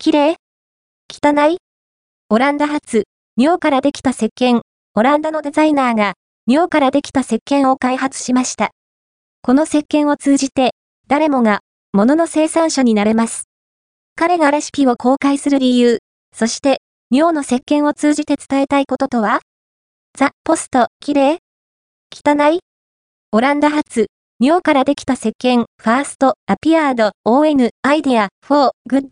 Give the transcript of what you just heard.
綺麗？汚い？オランダ発、尿からできた石鹸。オランダのデザイナーが、尿からできた石鹸を開発しました。この石鹸を通じて、誰もが、物の生産者になれます。彼がレシピを公開する理由、そして、尿の石鹸を通じて伝えたいこととは？ The post、綺麗？汚い？オランダ発、尿からできた石鹸、ファースト、アピアード、ON、アイデア、フォー、グッド。